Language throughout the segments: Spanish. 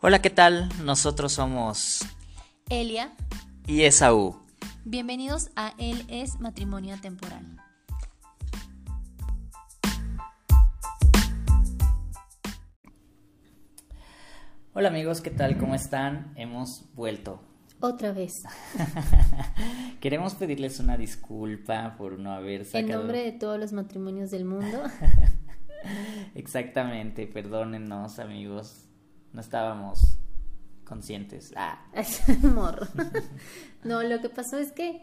Hola, ¿qué tal? Nosotros somos Elia. y Esaú. Bienvenidos a Él es Matrimonio Temporal. Hola amigos, ¿qué tal? ¿Cómo están? Hemos vuelto. Otra vez. Queremos pedirles una disculpa por no haber sacado... En nombre de todos los matrimonios del mundo. Exactamente, perdónennos amigos. No estábamos conscientes. Ah, Morro. No, lo que pasó es que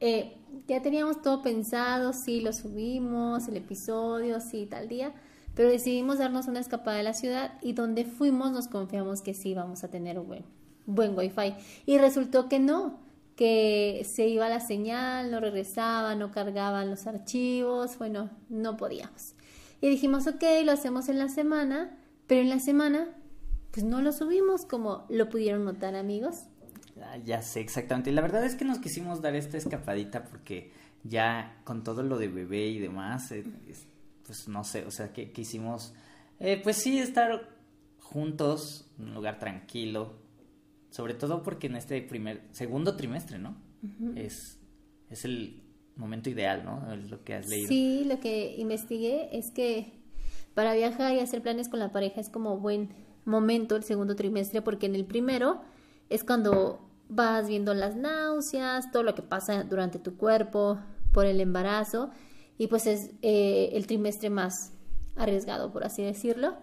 eh, ya teníamos todo pensado, sí, lo subimos, el episodio, sí, tal día, pero decidimos darnos una escapada de la ciudad y donde fuimos nos confiamos que sí íbamos a tener un buen, buen wifi. Y resultó que no, que se iba la señal, no regresaba, no cargaban los archivos, bueno, no podíamos. Y dijimos, ok, lo hacemos en la semana, pero en la semana, pues no lo subimos como lo pudieron notar amigos. ah, ya sé, exactamente. Y la verdad es que nos quisimos dar esta escapadita porque ya con todo lo de bebé y demás, eh, es- pues no sé, o sea, que quisimos, eh, pues sí, estar juntos, en un lugar tranquilo, sobre todo porque en este primer, segundo trimestre, ¿no? es, es el momento ideal, ¿no? Lo que has leído. Sí, lo que investigué es que para viajar y hacer planes con la pareja es como buen momento el segundo trimestre porque en el primero es cuando vas viendo las náuseas, todo lo que pasa durante tu cuerpo por el embarazo y pues es eh, el trimestre más arriesgado, por así decirlo.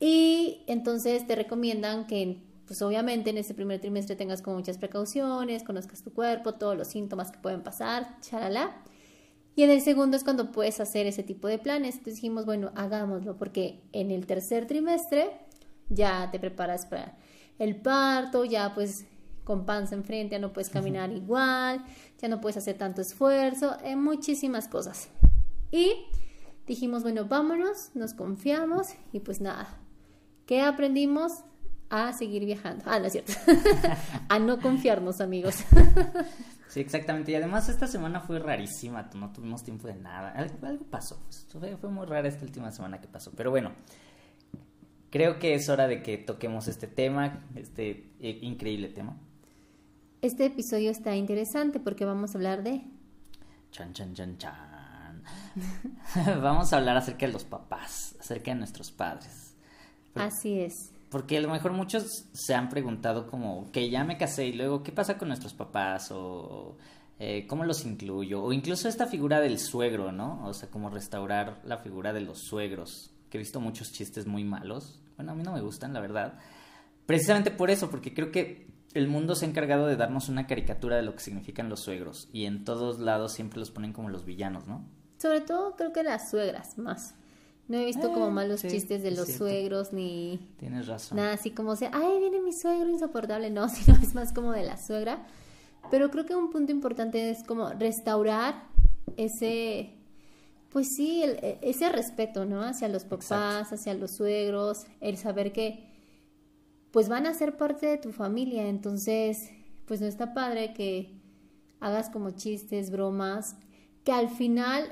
Y entonces te recomiendan que, pues obviamente en este primer trimestre tengas como muchas precauciones, conozcas tu cuerpo, todos los síntomas que pueden pasar, charala. Y en el segundo es cuando puedes hacer ese tipo de planes. Entonces dijimos, bueno, hagámoslo, porque en el tercer trimestre ya te preparas para el parto, ya pues con panza enfrente ya no puedes caminar igual, ya no puedes hacer tanto esfuerzo, en muchísimas cosas. Y dijimos, bueno, vámonos, nos confiamos y pues nada, ¿qué aprendimos? A seguir viajando. Ah, no es cierto. a no confiarnos, amigos. Sí, exactamente. Y además esta semana fue rarísima, no tuvimos tiempo de nada. Algo, algo pasó. Fue, fue muy rara esta última semana que pasó. Pero bueno, creo que es hora de que toquemos este tema, este eh, increíble tema. Este episodio está interesante porque vamos a hablar de Chan, chan, chan, chan. Vamos a hablar acerca de los papás, acerca de nuestros padres. Pero- Así es. Porque a lo mejor muchos se han preguntado como, que ya me casé y luego, ¿qué pasa con nuestros papás? O eh, ¿cómo los incluyo? O incluso esta figura del suegro, ¿no? O sea, como restaurar la figura de los suegros. Que he visto muchos chistes muy malos. Bueno, a mí no me gustan, la verdad. Precisamente por eso, porque creo que el mundo se ha encargado de darnos una caricatura de lo que significan los suegros. Y en todos lados siempre los ponen como los villanos, ¿no? Sobre todo creo que las suegras más. No he visto Eh, como malos sí, chistes de los suegros ni Tienes razón. nada así como sea, ay, viene mi suegro insoportable. No, sino es más como de la suegra. Pero creo que un punto importante es como restaurar ese, pues sí, el- e- ese respeto, ¿no? Hacia los papás, Exacto. hacia los suegros, el saber que pues van a ser parte de tu familia, entonces pues no está padre que hagas como chistes, bromas, que al final,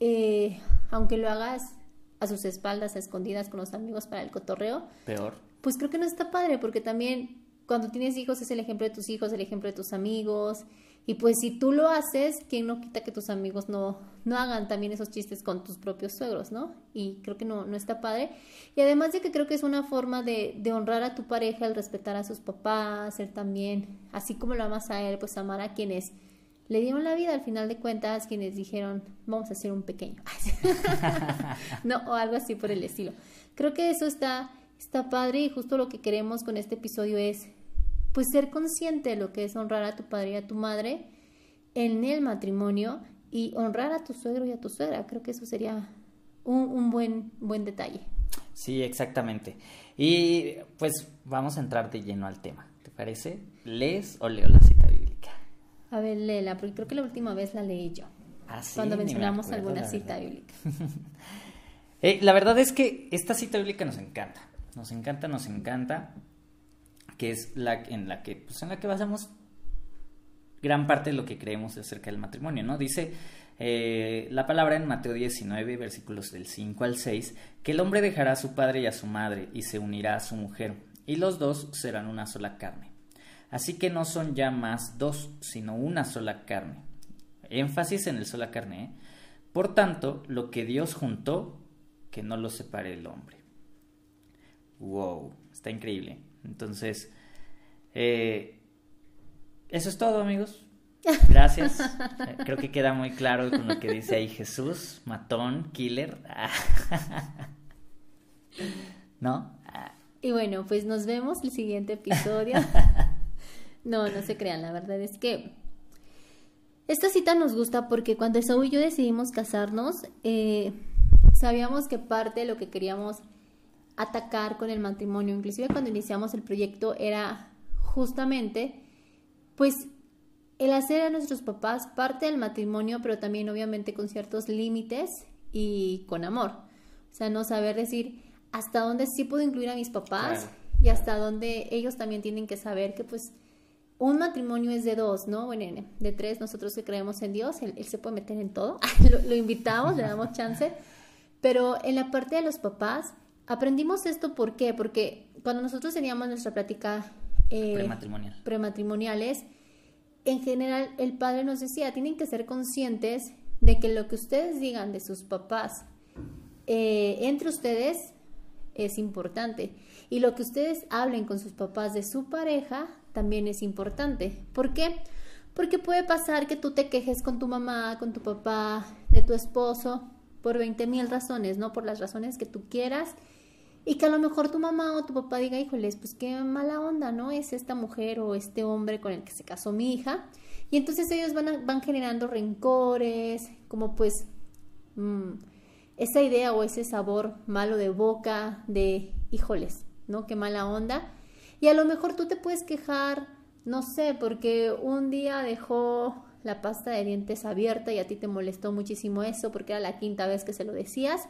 eh, aunque lo hagas a sus espaldas, a escondidas con los amigos para el cotorreo, Peor. pues creo que no está padre, porque también cuando tienes hijos es el ejemplo de tus hijos, el ejemplo de tus amigos, y pues si tú lo haces, ¿quién no quita que tus amigos no, no hagan también esos chistes con tus propios suegros, ¿no? Y creo que no, no está padre. Y además de que creo que es una forma de, honrar a tu pareja, el respetar a sus papás, el también, así como lo amas a él, pues amar a quienes le dieron la vida al final de cuentas, quienes dijeron, vamos a hacer un pequeño. no, o algo así por el estilo. Creo que eso está, está padre y justo lo que queremos con este episodio es pues ser consciente de lo que es honrar a tu padre y a tu madre en el matrimonio y honrar a tu suegro y a tu suegra. Creo que eso sería un, un buen, buen detalle. Sí, exactamente. Y pues vamos a entrar de lleno al tema. ¿Te parece? ¿Lees o leo la cita bíblica? A ver, léela, porque creo que la última vez la leí yo. Ah, sí, cuando me mencionamos acuerdo, alguna cita bíblica. Eh, la verdad es que esta cita bíblica nos encanta. Nos encanta, nos encanta. Que es la en la que, pues en la que basamos gran parte de lo que creemos acerca del matrimonio, ¿no? Dice eh, la palabra en Mateo 19, versículos del 5 al 6, que el hombre dejará a su padre y a su madre y se unirá a su mujer y los dos serán una sola carne. Así que no son ya más dos, sino una sola carne. Énfasis en el sola carne. ¿eh? Por tanto, lo que Dios juntó, que no lo separe el hombre. Wow, está increíble. Entonces, eh, eso es todo, amigos. Gracias. Eh, creo que queda muy claro con lo que dice ahí Jesús, matón, killer. ¿No? Y bueno, pues nos vemos el siguiente episodio. No, no se crean, la verdad es que esta cita nos gusta porque cuando Saúl y yo decidimos casarnos, eh, sabíamos que parte de lo que queríamos atacar con el matrimonio, inclusive cuando iniciamos el proyecto, era justamente, pues, el hacer a nuestros papás parte del matrimonio, pero también obviamente con ciertos límites y con amor. O sea, no saber decir hasta dónde sí puedo incluir a mis papás y hasta dónde ellos también tienen que saber que pues un matrimonio es de dos, ¿no? Bueno, de tres, nosotros que creemos en Dios, él, se puede meter en todo, lo, invitamos, le damos chance, pero en la parte de los papás, aprendimos esto, ¿por qué? Porque cuando nosotros teníamos nuestra plática eh, prematrimonial. prematrimoniales, en general el padre nos decía, tienen que ser conscientes de que lo que ustedes digan de sus papás eh, entre ustedes es importante. Y lo que ustedes hablen con sus papás de su pareja también es importante. ¿Por qué? Porque puede pasar que tú te quejes con tu mamá, con tu papá, de tu esposo, por 20 mil razones, ¿no? Por las razones que tú quieras. Y que a lo mejor tu mamá o tu papá diga, híjoles, pues qué mala onda, ¿no? Es esta mujer o este hombre con el que se casó mi hija. Y entonces ellos van, van generando rencores, como pues mm, esa idea o ese sabor malo de boca, de, híjoles, ¿no? Qué mala onda. Y a lo mejor tú te puedes quejar, no sé, porque un día dejó la pasta de dientes abierta y a ti te molestó muchísimo eso porque era la quinta vez que se lo decías.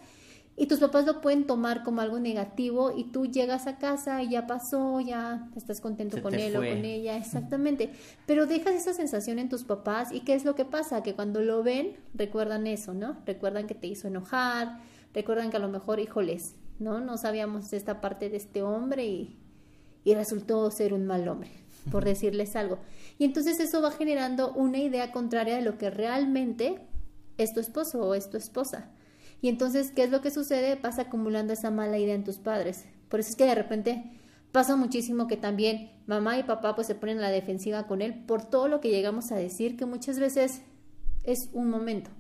Y tus papás lo pueden tomar como algo negativo y tú llegas a casa y ya pasó, ya estás contento con él o con ella, exactamente. Pero dejas esa sensación en tus papás y ¿qué es lo que pasa? Que cuando lo ven recuerdan eso, ¿no? Recuerdan que te hizo enojar, recuerdan que a lo mejor, híjoles, ¿no? No sabíamos esta parte de este hombre y y resultó ser un mal hombre, por decirles algo. Y entonces eso va generando una idea contraria de lo que realmente es tu esposo o es tu esposa. Y entonces, ¿qué es lo que sucede? Pasa acumulando esa mala idea en tus padres. Por eso es que de repente pasa muchísimo que también mamá y papá pues se ponen a la defensiva con él por todo lo que llegamos a decir, que muchas veces es un momento.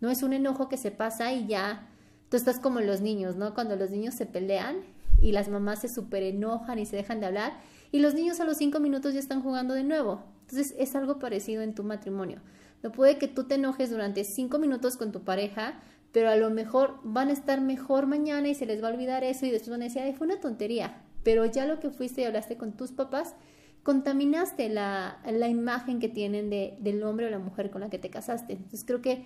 No es un enojo que se pasa y ya tú estás como los niños, ¿no? Cuando los niños se pelean y las mamás se súper enojan y se dejan de hablar y los niños a los cinco minutos ya están jugando de nuevo. Entonces es algo parecido en tu matrimonio. No puede que tú te enojes durante cinco minutos con tu pareja, pero a lo mejor van a estar mejor mañana y se les va a olvidar eso y después van a decir, ay, fue una tontería. Pero ya lo que fuiste y hablaste con tus papás, contaminaste la, la imagen que tienen de, del hombre o la mujer con la que te casaste. Entonces creo que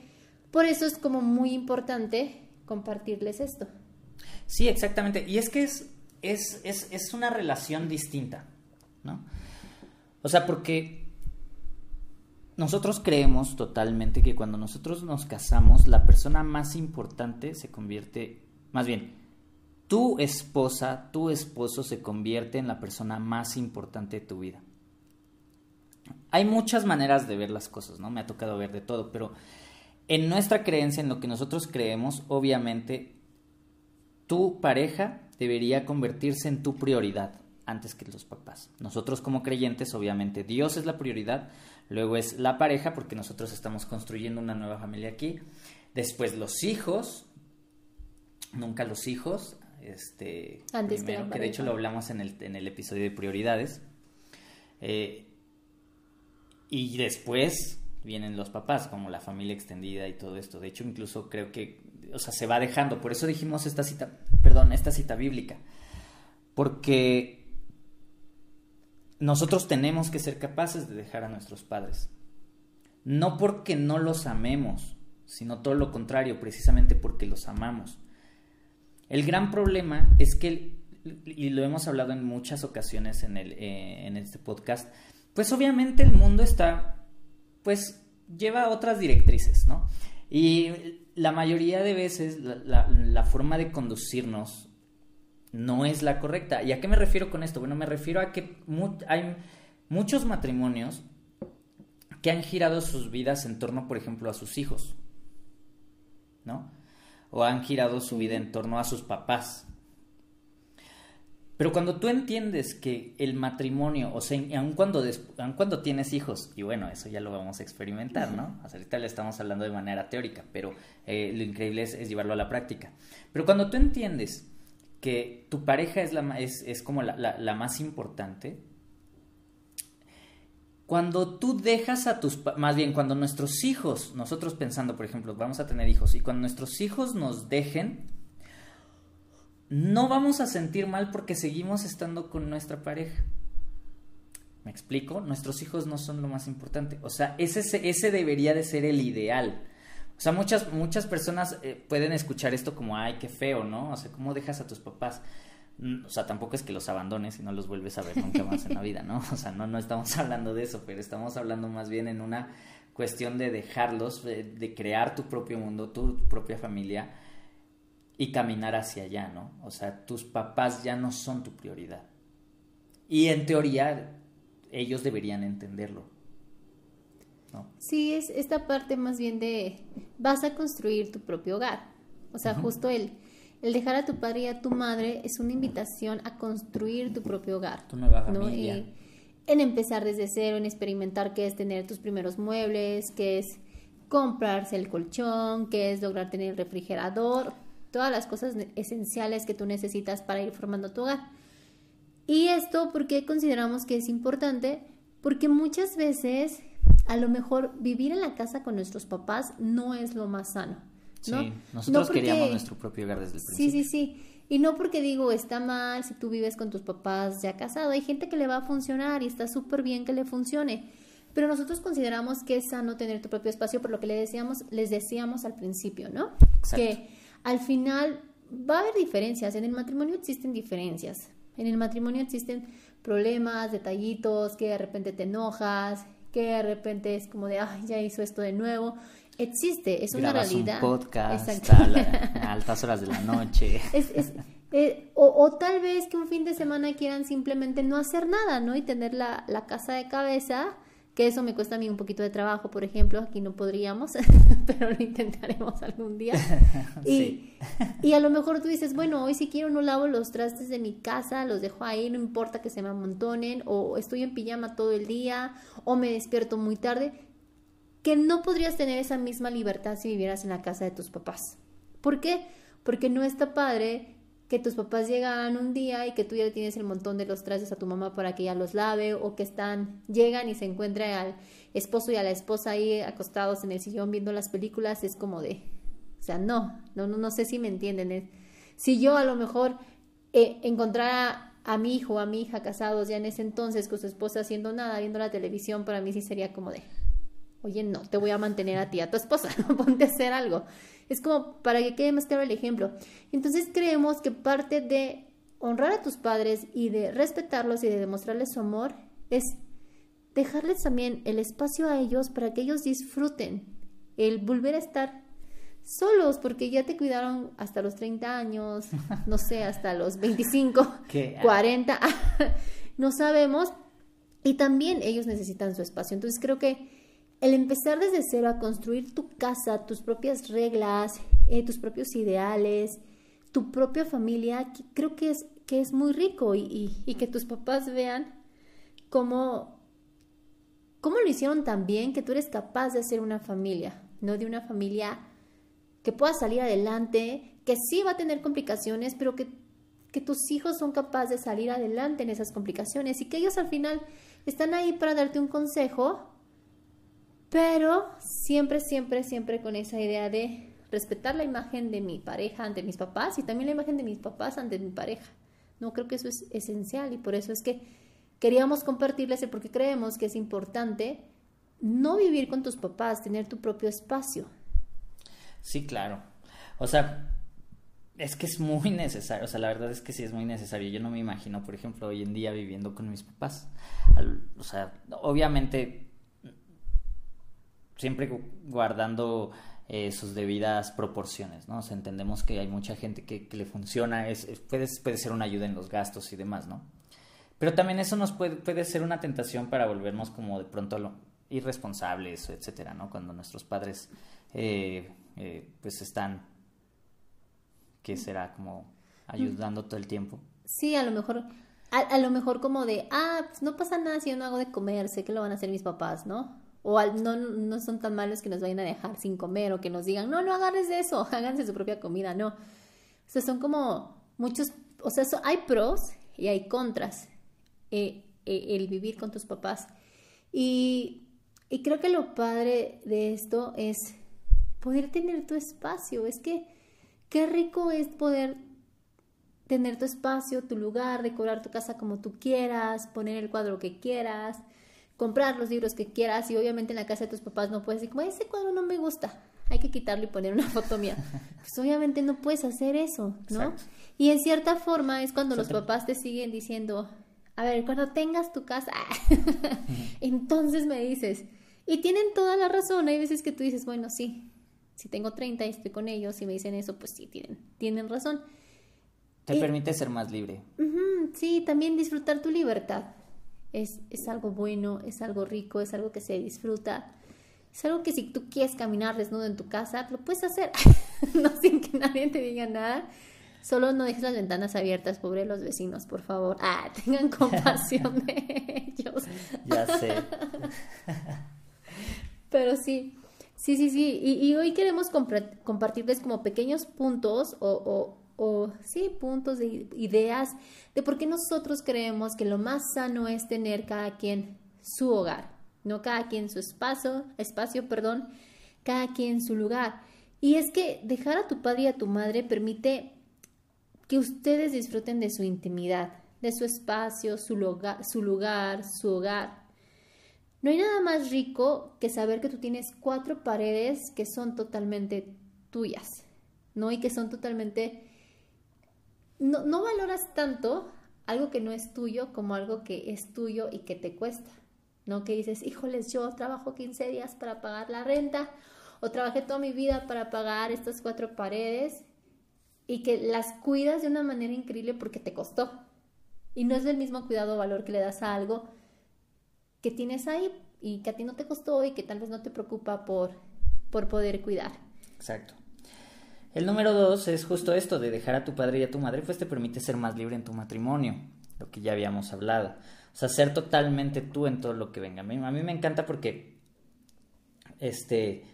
por eso es como muy importante compartirles esto. Sí, exactamente. Y es que es, es, es, es una relación distinta, O sea, porque nosotros creemos totalmente que cuando nosotros nos casamos, la persona más importante se convierte, más bien, tu esposa, tu esposo se convierte en la persona más importante de tu vida. Hay muchas maneras de ver las cosas, ¿no? Me ha tocado ver de todo, pero en nuestra creencia, en lo que nosotros creemos, obviamente tu pareja debería convertirse en tu prioridad antes que los papás. Nosotros como creyentes, obviamente, Dios es la prioridad, luego es la pareja, porque nosotros estamos construyendo una nueva familia aquí, después los hijos, nunca los hijos, este, antes que, de hecho lo hablamos en el, en el episodio de prioridades, eh, y después vienen los papás, como la familia extendida y todo esto. De hecho, incluso creo que o sea, se va dejando. Por eso dijimos esta cita, perdón, esta cita bíblica. Porque nosotros tenemos que ser capaces de dejar a nuestros padres. No porque no los amemos, sino todo lo contrario, precisamente porque los amamos. El gran problema es que, y lo hemos hablado en muchas ocasiones en, el, eh, en este podcast, pues obviamente el mundo está, pues lleva otras directrices, ¿no? Y la mayoría de veces la, forma de conducirnos no es la correcta. ¿Y a qué me refiero con esto? Bueno, me refiero a que hay muchos matrimonios que han girado sus vidas en torno, por ejemplo, a sus hijos, ¿no? O han girado su vida en torno a sus papás. Pero cuando tú entiendes que el matrimonio, o sea, aun cuando, cuando tienes hijos, y bueno, eso ya lo vamos a experimentar, ¿no? ahorita le estamos hablando de manera teórica, pero eh, lo increíble es, llevarlo a la práctica. Pero cuando tú entiendes que tu pareja es, la, es, es como la, la más importante, cuando tú dejas a tus, más bien cuando nuestros hijos, nosotros pensando, por ejemplo, vamos a tener hijos, y cuando nuestros hijos nos dejen, no vamos a sentir mal porque seguimos estando con nuestra pareja. ¿Me explico? Nuestros hijos no son lo más importante. O sea, ese, ese debería de ser el ideal. O sea, muchas, muchas personas eh, pueden escuchar esto como, ay, qué feo, ¿no? O sea, ¿cómo dejas a tus papás? Mm, o sea, tampoco es que los abandones y no los vuelves a ver nunca más en la vida, ¿no? O sea, no, no estamos hablando de eso, pero estamos hablando más bien en una cuestión de dejarlos, de, crear tu propio mundo, tu, propia familia y caminar hacia allá, ¿no? O sea, tus papás ya no son tu prioridad. Y en teoría, ellos deberían entenderlo. ¿No? Sí, es esta parte más bien de vas a construir tu propio hogar. O sea, justo el el dejar a tu padre y a tu madre es una invitación a construir tu propio hogar. Tu nueva familia. en empezar desde cero, en experimentar qué es tener tus primeros muebles, qué es comprarse el colchón, qué es lograr tener el refrigerador, todas las cosas esenciales que tú necesitas para ir formando tu hogar. Y esto, ¿por qué consideramos que es importante? Porque muchas veces, a lo mejor, vivir en la casa con nuestros papás no es lo más sano. Sí, nosotros queríamos nuestro propio hogar desde el principio. Sí, sí, sí. Y no porque digo, está mal si tú vives con tus papás ya casado. Hay gente que le va a funcionar y está súper bien que le funcione. Pero nosotros consideramos que es sano tener tu propio espacio por lo que le decíamos, les decíamos al principio, ¿no? Que al final va a haber diferencias. En el matrimonio existen diferencias. En el matrimonio existen problemas, detallitos, que de repente te enojas, que de repente es como de, ay, ya hizo esto de nuevo existe, es una realidad. Un podcast a, altas horas de la noche. Eh, o, tal vez que un fin de semana quieran simplemente no hacer nada, ¿no? Y tener la, la, casa de cabeza, que eso me cuesta a mí un poquito de trabajo, por ejemplo, aquí no podríamos, pero lo intentaremos algún día. Y, y a lo mejor tú dices, bueno, hoy si quiero no lavo los trastes de mi casa, los dejo ahí, no importa que se me amontonen, o estoy en pijama todo el día, o me despierto muy tarde que no podrías tener esa misma libertad si vivieras en la casa de tus papás. ¿Por qué? Porque no está padre que tus papás llegan un día y que tú ya tienes el montón de los trastes a tu mamá para que ella los lave o que están llegan y se encuentran al esposo y a la esposa ahí acostados en el sillón viendo las películas es como de o sea no no no, no sé si me entienden si yo a lo mejor eh, encontrara a mi hijo o a mi hija casados ya en ese entonces con su esposa haciendo nada viendo la televisión para mí sí sería como de Oye, no, te voy a mantener a ti, a tu esposa, ponte a hacer algo. Es como para que quede más claro el ejemplo. Entonces creemos que parte de honrar a tus padres y de respetarlos y de demostrarles su amor es dejarles también el espacio a ellos para que ellos disfruten el volver a estar solos porque ya te cuidaron hasta los 30 años, no sé, hasta los 25, 40, no sabemos. Y también ellos necesitan su espacio. Entonces creo que el empezar desde cero a construir tu casa, tus propias reglas, eh, tus propios ideales, tu propia familia, creo que es, que es muy rico y, que tus papás vean cómo, cómo lo hicieron tan bien que tú eres capaz de hacer una familia, no de una familia que pueda salir adelante, que sí va a tener complicaciones, pero que, que tus hijos son capaces de salir adelante en esas complicaciones y que ellos al final están ahí para darte un consejo pero siempre, siempre, siempre con esa idea de respetar la imagen de mi pareja ante mis papás y también la imagen de mis papás ante mi pareja. No creo que eso es esencial y por eso es que queríamos compartirles porque creemos que es importante no vivir con tus papás, tener tu propio espacio. Sí, claro. O sea, es que es muy necesario, o sea, la verdad es que sí es muy necesario. Yo no me imagino, por ejemplo, hoy en día viviendo con mis papás. o sea, obviamente siempre guardando eh, sus debidas proporciones, ¿no? O sea, entendemos que hay mucha gente que, le funciona, es, puede, puede ser una ayuda en los gastos y demás, ¿no? Pero también eso nos puede, puede ser una tentación para volvernos como de pronto lo, irresponsables, etcétera, ¿no? Cuando nuestros padres, eh, eh, pues están, ¿qué será? Como ayudando todo el tiempo. Sí, a lo mejor, a, lo mejor como de, ah, pues no pasa nada si yo no hago de comer, sé que lo van a hacer mis papás, ¿no? O no, no son tan malos que nos vayan a dejar sin comer o que nos digan, no, no agarres de eso, háganse su propia comida, no. O sea, son como muchos, o sea, hay pros y hay contras eh, eh, el vivir con tus papás. Y, y creo que lo padre de esto es poder tener tu espacio. Es que qué rico es poder tener tu espacio, tu lugar, decorar tu casa como tú quieras, poner el cuadro que quieras, comprar los libros que quieras y obviamente en la casa de tus papás no puedes decir como ese cuadro no me gusta, hay que quitarlo y poner una foto mía. Pues obviamente no puedes hacer eso, ¿no? Y en cierta forma es cuando los papás te siguen diciendo, a ver, cuando tengas tu casa, entonces me dices, y tienen toda la razón, hay veces que tú dices, bueno, sí, si tengo 30 y estoy con ellos y me dicen eso, pues sí, tienen, tienen razón. Te permite ser más libre. sí, también disfrutar tu libertad es, es algo bueno, es algo rico, es algo que se disfruta. Es algo que si tú quieres caminar desnudo en tu casa, lo puedes hacer, no sin que nadie te diga nada. Solo no dejes las ventanas abiertas, pobre los vecinos, por favor. Ah, tengan compasión de ellos. Ya sé. Pero sí, sí, sí, sí. Y, y hoy queremos compartirles como pequeños puntos o, o sí, puntos de ideas de por qué nosotros creemos que lo más sano es tener cada quien su hogar, no cada quien su espacio, espacio, perdón, cada quien su lugar. Y es que dejar a tu padre y a tu madre permite que ustedes disfruten de su intimidad, de su espacio, su lugar, su lugar, su hogar. No hay nada más rico que saber que tú tienes cuatro paredes que son totalmente tuyas, ¿no? Y que son totalmente no, no valoras tanto algo que no es tuyo como algo que es tuyo y que te cuesta. No que dices, híjoles, yo trabajo 15 días para pagar la renta o trabajé toda mi vida para pagar estas cuatro paredes y que las cuidas de una manera increíble porque te costó. Y no es el mismo cuidado o valor que le das a algo que tienes ahí y que a ti no te costó y que tal vez no te preocupa por, por poder cuidar. Exacto. El número dos es justo esto de dejar a tu padre y a tu madre, pues te permite ser más libre en tu matrimonio, lo que ya habíamos hablado. O sea, ser totalmente tú en todo lo que venga. A mí, a mí me encanta porque, este,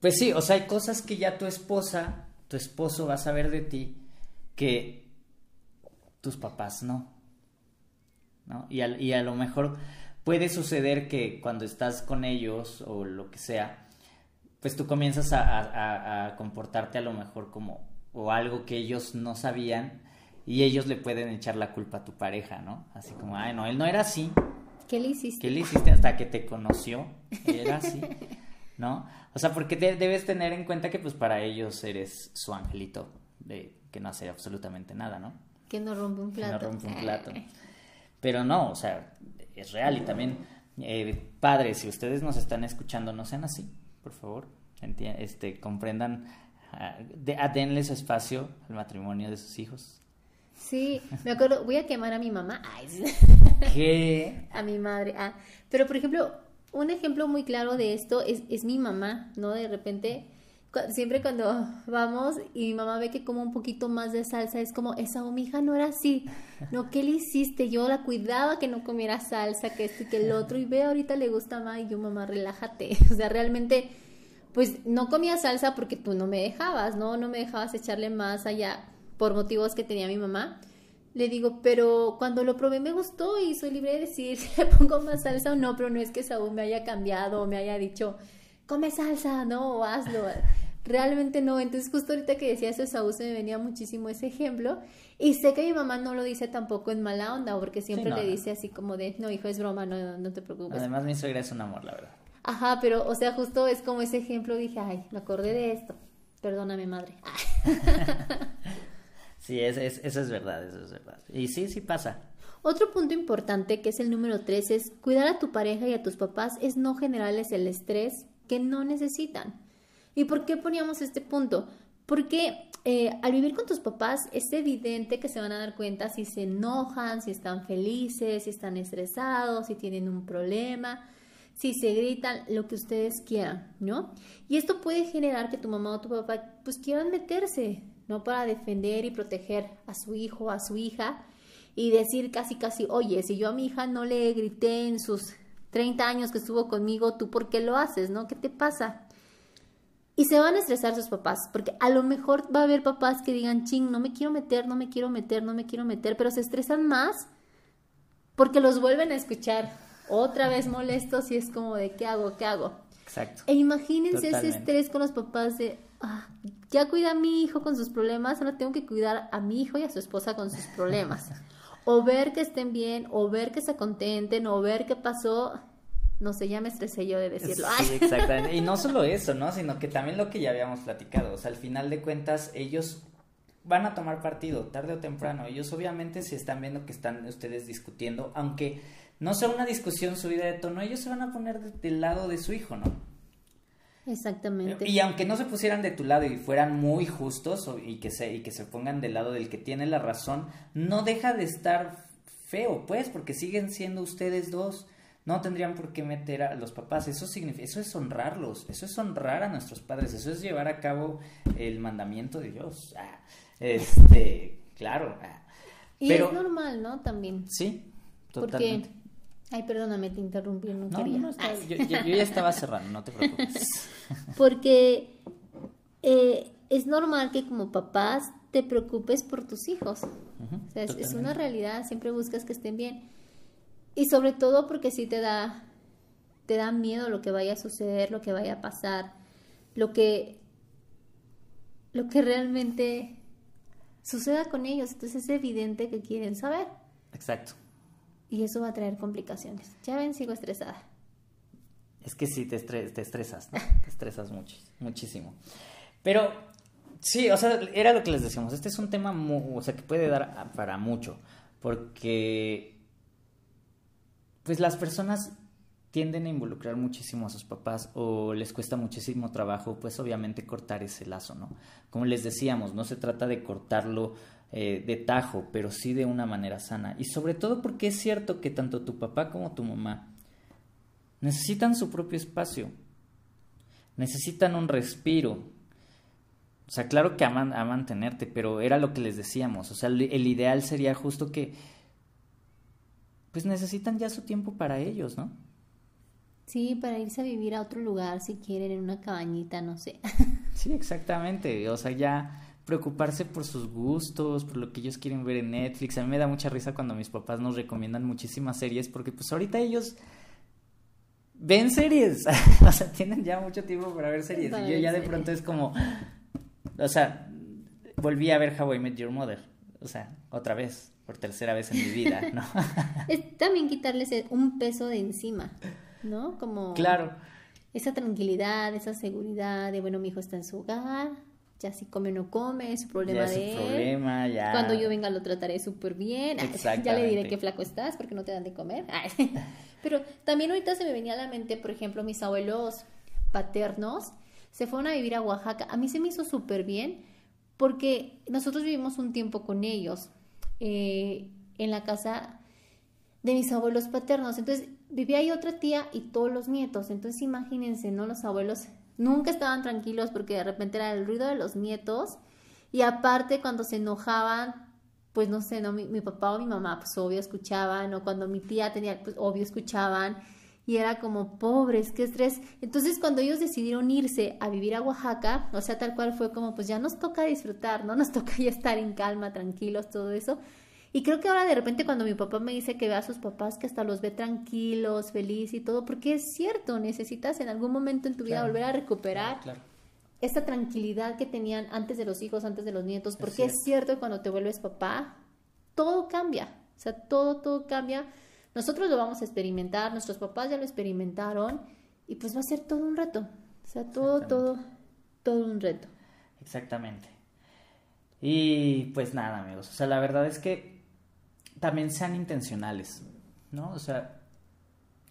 pues sí, o sea, hay cosas que ya tu esposa, tu esposo va a saber de ti que tus papás no. ¿no? Y, y a lo mejor puede suceder que cuando estás con ellos o lo que sea, pues tú comienzas a, comportarte a lo mejor como o algo que ellos no sabían y ellos le pueden echar la culpa a tu pareja, ¿no? Así como, ay, no, él no era así. ¿Qué le hiciste? ¿Qué le hiciste hasta que te conoció? Era así, ¿no? O sea, porque debes tener en cuenta que pues para ellos eres su angelito, de que no hace absolutamente nada, ¿no? Que no rompe un plato. Que no rompe un plato. Pero no, o sea, es real y también, eh, padres, si ustedes nos están escuchando, no sean así por favor, este, comprendan, uh, denle su espacio al matrimonio de sus hijos. Sí, me acuerdo, voy a quemar a mi mamá. ¿Qué? A mi madre. Ah, pero, por ejemplo, un ejemplo muy claro de esto es, es mi mamá, ¿no? De repente, siempre cuando vamos y mi mamá ve que como un poquito más de salsa, es como, esa o mi hija no era así. No, ¿qué le hiciste? Yo la cuidaba que no comiera salsa, que esto y que el otro, y ve, ahorita le gusta más, y yo, mamá, relájate. O sea, realmente, pues no comía salsa porque tú no me dejabas, ¿no? No me dejabas echarle más allá por motivos que tenía mi mamá. Le digo, pero cuando lo probé me gustó y soy libre de decir si le pongo más salsa o no, pero no es que Saúl me haya cambiado o me haya dicho, come salsa, ¿no? O hazlo. Realmente no. Entonces, justo ahorita que decía eso, Saúl se me venía muchísimo ese ejemplo. Y sé que mi mamá no lo dice tampoco en mala onda, porque siempre le dice así como de, no, hijo, es broma, no, no te preocupes. Además, mi suegra es un amor, la verdad. Ajá, pero, o sea, justo es como ese ejemplo. Dije, ay, me acordé de esto. Perdóname, madre. sí, es, es, eso es verdad, eso es verdad. Y sí, sí pasa. Otro punto importante, que es el número tres, es cuidar a tu pareja y a tus papás es no generarles el estrés que no necesitan. ¿Y por qué poníamos este punto? Porque eh, al vivir con tus papás es evidente que se van a dar cuenta si se enojan, si están felices, si están estresados, si tienen un problema, si se gritan, lo que ustedes quieran, ¿no? Y esto puede generar que tu mamá o tu papá pues quieran meterse, ¿no? Para defender y proteger a su hijo a su hija y decir casi casi, oye, si yo a mi hija no le grité en sus 30 años que estuvo conmigo, ¿tú por qué lo haces, no? ¿Qué te pasa? Y se van a estresar sus papás, porque a lo mejor va a haber papás que digan, ching, no me quiero meter, no me quiero meter, no me quiero meter, pero se estresan más porque los vuelven a escuchar otra vez molestos y es como de, ¿qué hago? ¿Qué hago? Exacto. E imagínense ese estrés con los papás de, ah, ya cuida a mi hijo con sus problemas, ahora tengo que cuidar a mi hijo y a su esposa con sus problemas. o ver que estén bien, o ver que se contenten, o ver qué pasó no sé, ya me estresé yo de decirlo. Sí, exactamente. Y no solo eso, ¿no? Sino que también lo que ya habíamos platicado. O sea, al final de cuentas, ellos van a tomar partido, tarde o temprano. Ellos obviamente si están viendo que están ustedes discutiendo, aunque no sea una discusión subida de tono, ellos se van a poner del lado de su hijo, ¿no? Exactamente. Y aunque no se pusieran de tu lado y fueran muy justos y, que se, y que se pongan del lado del que tiene la razón, no deja de estar feo, pues, porque siguen siendo ustedes dos no tendrían por qué meter a los papás. Eso significa, eso es honrarlos, eso es honrar a nuestros padres, eso es llevar a cabo el mandamiento de Dios. Ah, este, claro. Ah. Y es normal, ¿no? También. Sí, totalmente. Porque, ay, perdóname, te interrumpí, no, no quería. No, yo, ya estaba cerrando, no te preocupes. Porque eh, es normal que como papás te preocupes por tus hijos. o sea, es una realidad, siempre buscas que estén bien. Y sobre todo porque sí te da, te da miedo lo que vaya a suceder, lo que vaya a pasar, lo que, lo que realmente suceda con ellos. Entonces es evidente que quieren saber. Exacto. Y eso va a traer complicaciones. Ya ven, sigo estresada. Es que sí, te, te estresas, ¿no? te estresas mucho, muchísimo. Pero sí, o sea, era lo que les decíamos. Este es un tema, o sea, que puede dar para mucho. Porque pues las personas tienden a involucrar muchísimo a sus papás o les cuesta muchísimo trabajo, pues obviamente cortar ese lazo, ¿no? Como les decíamos, no se trata de cortarlo eh, de tajo, pero sí de una manera sana. Y sobre todo porque es cierto que tanto tu papá como tu mamá necesitan su propio espacio, necesitan un respiro. O sea, claro que aman a mantenerte, pero era lo que les decíamos. O sea, el ideal sería justo que pues necesitan ya su tiempo para ellos, ¿no? Sí, para irse a vivir a otro lugar si quieren, en una cabañita, no sé. sí, exactamente. O sea, ya preocuparse por sus gustos, por lo que ellos quieren ver en Netflix. A mí me da mucha risa cuando mis papás nos recomiendan muchísimas series porque pues ahorita ellos ven series. o sea, tienen ya mucho tiempo para ver series. y yo ya de pronto es como, o sea, volví a ver How I Met Your Mother. O sea, otra vez por tercera vez en mi vida, ¿no? es también quitarles un peso de encima, ¿no? Como claro. esa tranquilidad, esa seguridad de, bueno, mi hijo está en su hogar, ya si come o no come, es su problema ya de su problema, ya. Cuando yo venga lo trataré súper bien. Ya le diré qué flaco estás porque no te dan de comer. Pero también ahorita se me venía a la mente, por ejemplo, mis abuelos paternos se fueron a vivir a Oaxaca. A mí se me hizo súper bien porque nosotros vivimos un tiempo con ellos eh, en la casa de mis abuelos paternos. Entonces vivía ahí otra tía y todos los nietos. Entonces imagínense, ¿no? Los abuelos nunca estaban tranquilos porque de repente era el ruido de los nietos. Y aparte cuando se enojaban, pues no sé, ¿no? Mi, mi papá o mi mamá, pues obvio escuchaban. O cuando mi tía tenía, pues obvio escuchaban y era como, pobres, qué estrés. Entonces cuando ellos decidieron irse a vivir a Oaxaca, o sea, tal cual fue como, pues ya nos toca disfrutar, ¿no? Nos toca ya estar en calma, tranquilos, todo eso. Y creo que ahora de repente cuando mi papá me dice que ve a sus papás, que hasta los ve tranquilos, feliz y todo, porque es cierto, necesitas en algún momento en tu vida volver a recuperar esta tranquilidad que tenían antes de los hijos, antes de los nietos, porque es cierto, es cierto que cuando te vuelves papá, todo cambia, o sea, todo, todo cambia nosotros lo vamos a experimentar, nuestros papás ya lo experimentaron y pues va a ser todo un reto. O sea, todo, todo, todo un reto. Exactamente. Y pues nada, amigos. O sea, la verdad es que también sean intencionales, ¿no? O sea,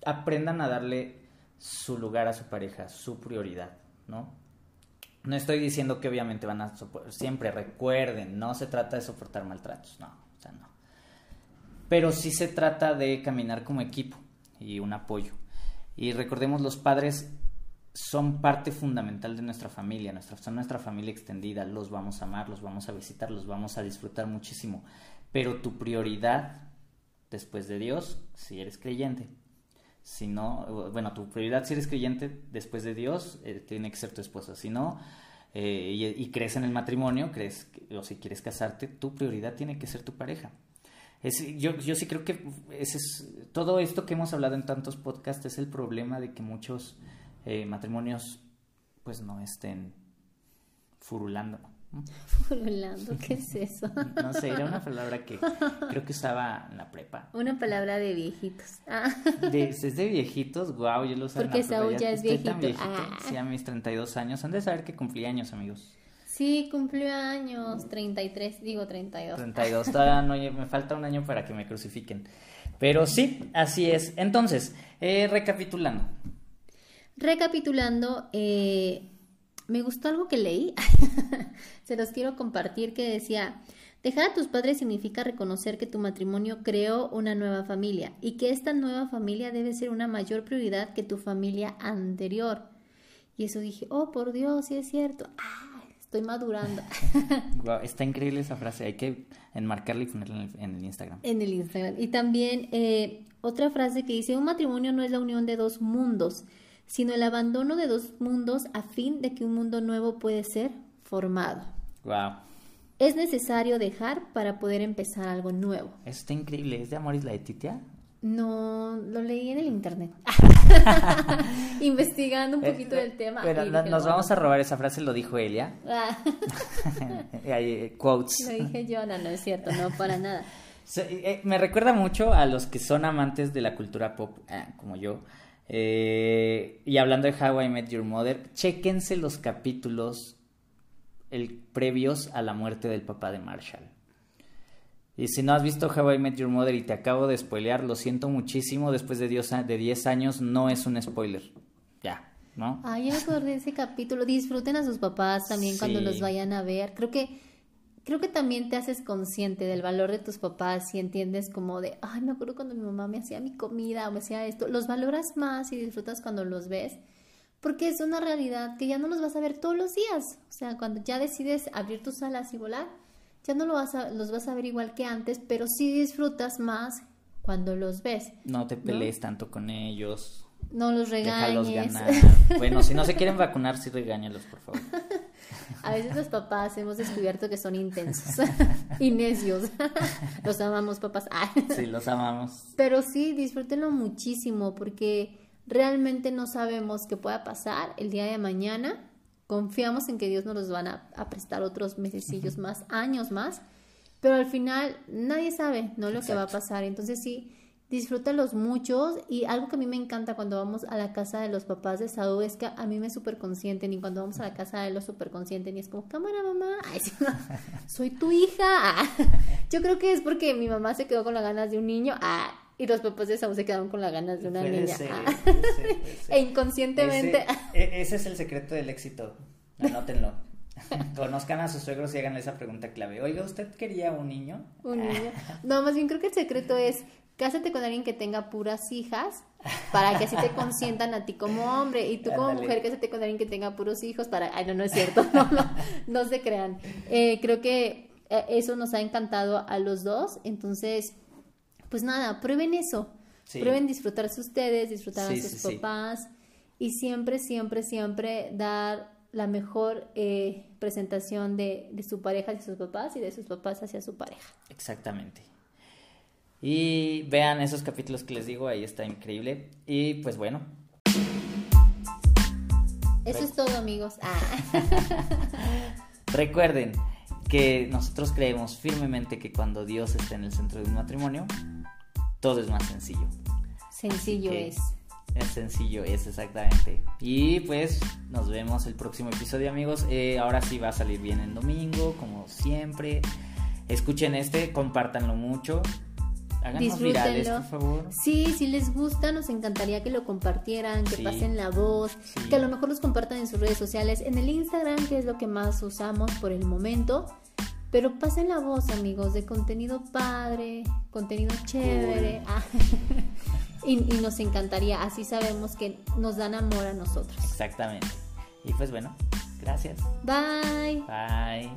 aprendan a darle su lugar a su pareja, su prioridad, ¿no? No estoy diciendo que obviamente van a soportar, siempre recuerden, no se trata de soportar maltratos, no, o sea, no. Pero sí se trata de caminar como equipo y un apoyo. Y recordemos, los padres son parte fundamental de nuestra familia, nuestra, son nuestra familia extendida, los vamos a amar, los vamos a visitar, los vamos a disfrutar muchísimo. Pero tu prioridad después de Dios, si eres creyente, si no, bueno, tu prioridad si eres creyente después de Dios, eh, tiene que ser tu esposa. Si no, eh, y, crees en el matrimonio, crees, o si quieres casarte, tu prioridad tiene que ser tu pareja. Es, yo, yo sí creo que ese es, todo esto que hemos hablado en tantos podcasts es el problema de que muchos eh, matrimonios pues no estén furulando. Furulando, ¿qué es eso? No sé, era una palabra que creo que usaba en la prepa. Una palabra de viejitos. Ah. es de viejitos, wow, yo lo usaba Porque Saúl ya, es viejito. Ah. Sí, a mis 32 años. Han de saber que cumplí años, amigos. Sí, cumplió años, 33, digo 32. 32, todavía no, me falta un año para que me crucifiquen. Pero sí, así es. Entonces, eh, recapitulando. Recapitulando, eh, me gustó algo que leí, se los quiero compartir, que decía, dejar a tus padres significa reconocer que tu matrimonio creó una nueva familia y que esta nueva familia debe ser una mayor prioridad que tu familia anterior. Y eso dije, oh, por Dios, sí es cierto. Ah, estoy madurando. está increíble esa frase, hay que enmarcarla y ponerla en el, Instagram. En el Instagram. Y también eh, otra frase que dice, un matrimonio no es la unión de dos mundos, sino el abandono de dos mundos a fin de que un mundo nuevo puede ser formado. Wow. Es necesario dejar para poder empezar algo nuevo. Eso está increíble. ¿Es de Amoris Laetitia? No, lo leí en el internet. Investigando un eh, poquito del tema. Pero nos vamos a robar esa frase, lo dijo Elia. Ah. Eh, quotes. Lo dije yo, no, no es cierto, no, para nada. Eh, me recuerda mucho a los que son amantes de la cultura pop, como yo. Eh, y hablando de How I Met Your Mother, chequense los capítulos el, previos a la muerte del papá de Marshall. Y si no has visto How I Met Your Mother y te acabo de spoilear, lo siento muchísimo. Después de 10 años, no es un spoiler. Ya, ¿no? Ay, ya me acordé de ese capítulo. Disfruten a sus papás también cuando los vayan a ver. Creo que creo que también te haces consciente del valor de tus papás y entiendes como de, ay, me acuerdo cuando mi mamá me hacía mi comida o me hacía esto, los valoras más y disfrutas cuando los ves, porque es una realidad que ya no los vas a ver todos los días, o sea, cuando ya decides abrir tus alas y volar, ya no lo vas a, los vas a ver igual que antes, pero sí disfrutas más cuando los ves. No te pelees tanto con ellos. No los regañes. ganar. Bueno, si no se quieren vacunar, sí regáñalos, por favor. A veces los papás hemos descubierto que son intensos y necios. los amamos, papás. sí, los amamos. Pero sí, disfrútenlo muchísimo porque realmente no sabemos qué pueda pasar el día de mañana. Confiamos en que Dios nos los van a, prestar otros mesecillos más, años más. Pero al final nadie sabe, ¿no? Lo que va a pasar. Entonces sí, disfrútalos muchos y algo que a mí me encanta cuando vamos a la casa de los papás de Saúl es que a mí me super consienten y cuando vamos a la casa de los super consienten y es como, cámara mamá, soy tu hija. Yo creo que es porque mi mamá se quedó con las ganas de un niño ah, y los papás de Saúl se quedaron con las ganas de una niña. e inconscientemente. E, ese, es el secreto del éxito, anótenlo. Conozcan a sus suegros y hagan esa pregunta clave. Oiga, ¿usted quería un niño? Un niño. No, más bien creo que el secreto es cásate con alguien que tenga puras hijas para que así te consientan a ti como hombre y tú como mujer cásate con alguien que tenga puros hijos para ay no no es cierto no, no, se crean eh, creo que eh, eso nos ha encantado a los dos entonces pues nada prueben eso prueben disfrutarse ustedes disfrutar a sus papás y siempre siempre siempre dar la mejor eh, presentación de, de su pareja hacia sus papás y de sus papás hacia su pareja exactamente y vean esos capítulos que les digo, ahí está increíble. Y pues bueno. Eso es todo, amigos. Ah. Recuerden que nosotros creemos firmemente que cuando Dios está en el centro de un matrimonio, todo es más sencillo. Sencillo es. Es sencillo, es exactamente. Y pues nos vemos el próximo episodio, amigos. Eh, ahora sí va a salir bien el domingo, como siempre. Escuchen este, compártanlo mucho háganos virales, por favor. Sí, si les gusta, nos encantaría que lo compartieran, que Sí. pasen la voz, Sí. que a lo mejor los compartan en sus redes sociales, en el Instagram, que es lo que más usamos por el momento. Pero pasen la voz, amigos, de contenido padre, contenido chévere. Ah. Y, y, nos encantaría, así sabemos que nos dan amor a nosotros. Exactamente. Y pues bueno, gracias. Bye. Bye.